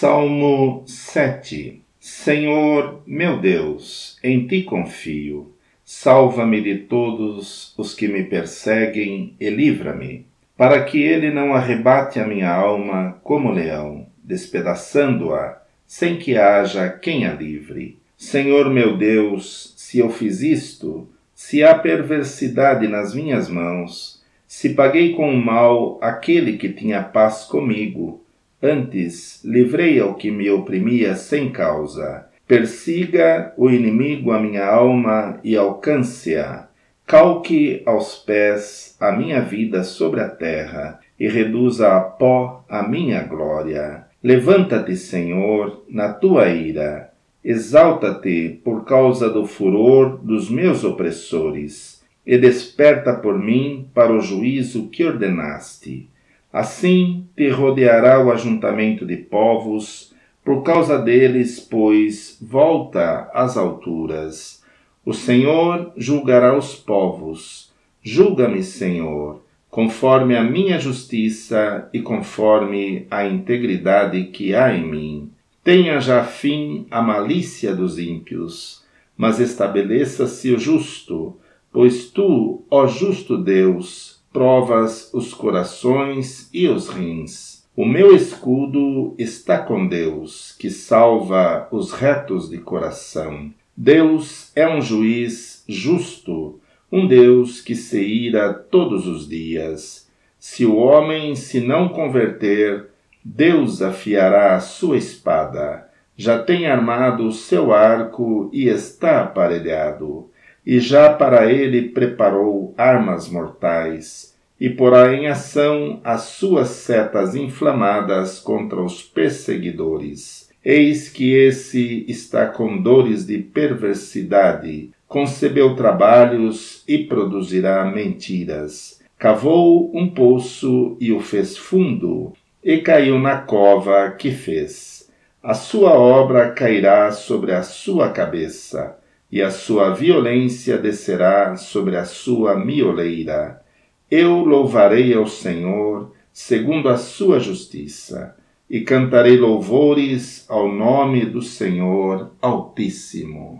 Salmo 7 Senhor, meu Deus, em ti confio. Salva-me de todos os que me perseguem e livra-me, para que ele não arrebate a minha alma como leão, despedaçando-a, sem que haja quem a livre. Senhor meu Deus, se eu fiz isto, se há perversidade nas minhas mãos, se paguei com o mal aquele que tinha paz comigo, Antes, livrei ao que me oprimia sem causa. Persiga o inimigo a minha alma e alcance-a. Calque aos pés a minha vida sobre a terra e reduza a pó a minha glória. Levanta-te, Senhor, na tua ira. Exalta-te por causa do furor dos meus opressores e desperta por mim para o juízo que ordenaste. Assim te rodeará o ajuntamento de povos, por causa deles, pois, volta às alturas. O Senhor julgará os povos. Julga-me, Senhor, conforme a minha justiça e conforme a integridade que há em mim. Tenha já fim a malícia dos ímpios, mas estabeleça-se o justo, pois tu, ó justo Deus, provas os corações e os rins. O meu escudo está com Deus, que salva os retos de coração. Deus é um juiz justo, um Deus que se ira todos os dias. Se o homem se não converter, Deus afiará a sua espada. Já tem armado o seu arco e está aparelhado e já para ele preparou armas mortais, e porá em ação as suas setas inflamadas contra os perseguidores. Eis que esse está com dores de perversidade, concebeu trabalhos e produzirá mentiras. Cavou um poço e o fez fundo, e caiu na cova que fez. A sua obra cairá sobre a sua cabeça e a sua violência descerá sobre a sua mioleira. Eu louvarei ao Senhor segundo a sua justiça, e cantarei louvores ao nome do Senhor Altíssimo.